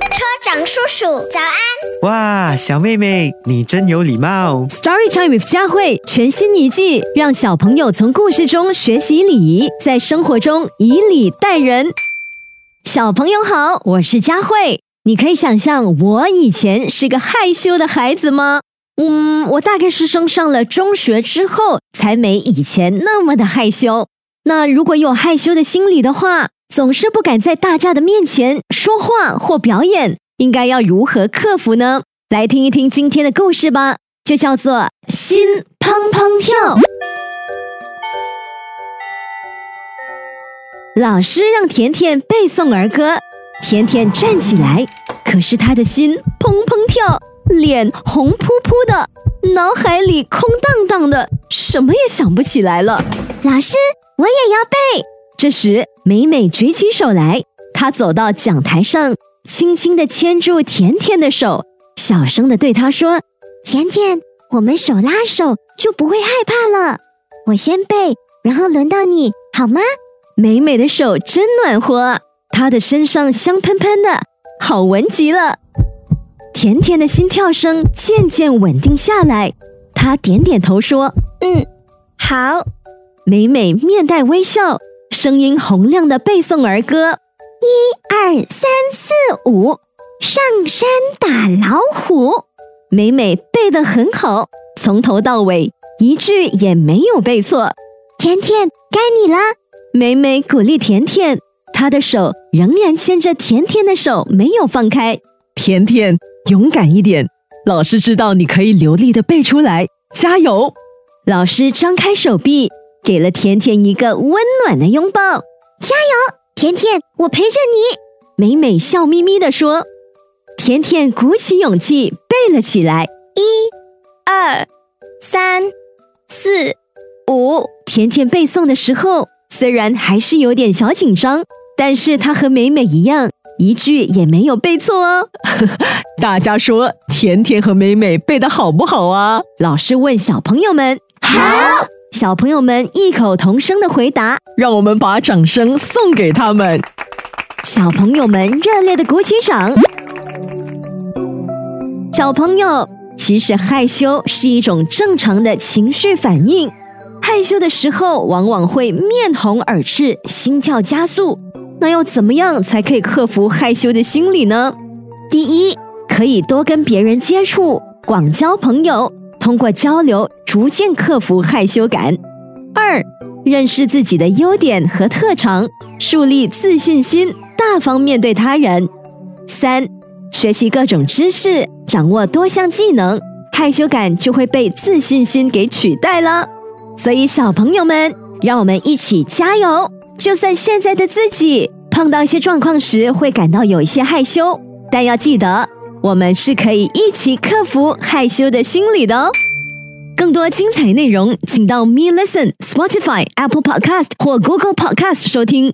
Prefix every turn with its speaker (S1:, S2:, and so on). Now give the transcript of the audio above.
S1: 车长叔叔，早安！
S2: 哇，小妹妹，你真有礼貌。
S3: Story Time with 佳慧全新一季，让小朋友从故事中学习礼仪，在生活中以礼待人。小朋友好，我是佳慧。你可以想象我以前是个害羞的孩子吗？嗯，我大概是升上了中学之后，才没以前那么的害羞。那如果有害羞的心理的话，总是不敢在大家的面前说话或表演，应该要如何克服呢？来听一听今天的故事吧，就叫做《心砰砰跳》。老师让甜甜背诵儿歌，甜甜站起来，可是她的心砰砰跳，脸红扑扑的，脑海里空荡荡的，什么也想不起来了。
S1: 老师，我也要背。
S3: 这时，美美举起手来，她走到讲台上，轻轻地牵住甜甜的手，小声地对她说：“
S1: 甜甜，我们手拉手就不会害怕了。我先背，然后轮到你，好吗？”
S3: 美美的手真暖和，她的身上香喷喷的，好闻极了。甜甜的心跳声渐渐稳定下来，她点点头说：“
S1: 嗯，好。”
S3: 美美面带微笑。声音洪亮的背诵儿歌：
S1: 一二三四五，上山打老虎。
S3: 美美背得很好，从头到尾一句也没有背错。
S1: 甜甜，该你了。
S3: 美美鼓励甜甜，她的手仍然牵着甜甜的手，没有放开。
S4: 甜甜，勇敢一点，老师知道你可以流利的背出来，加油！
S3: 老师张开手臂。给了甜甜一个温暖的拥抱，
S1: 加油，甜甜，我陪着你。
S3: 美美笑眯眯地说。甜甜鼓起勇气背了起来，
S1: 一、二、三、四、五。
S3: 甜甜背诵的时候，虽然还是有点小紧张，但是她和美美一样，一句也没有背错哦。
S4: 大家说，甜甜和美美背的好不好啊？
S3: 老师问小朋友们：
S1: 好。
S3: 小朋友们异口同声的回答，
S4: 让我们把掌声送给他们。
S3: 小朋友们热烈的鼓起掌。小朋友，其实害羞是一种正常的情绪反应。害羞的时候，往往会面红耳赤、心跳加速。那要怎么样才可以克服害羞的心理呢？第一，可以多跟别人接触，广交朋友。通过交流，逐渐克服害羞感。二，认识自己的优点和特长，树立自信心，大方面对他人。三，学习各种知识，掌握多项技能，害羞感就会被自信心给取代了。所以，小朋友们，让我们一起加油！就算现在的自己碰到一些状况时会感到有一些害羞，但要记得。我们是可以一起克服害羞的心理的哦。更多精彩内容，请到 Me Listen、Spotify、Apple Podcast 或 Google Podcast 收听。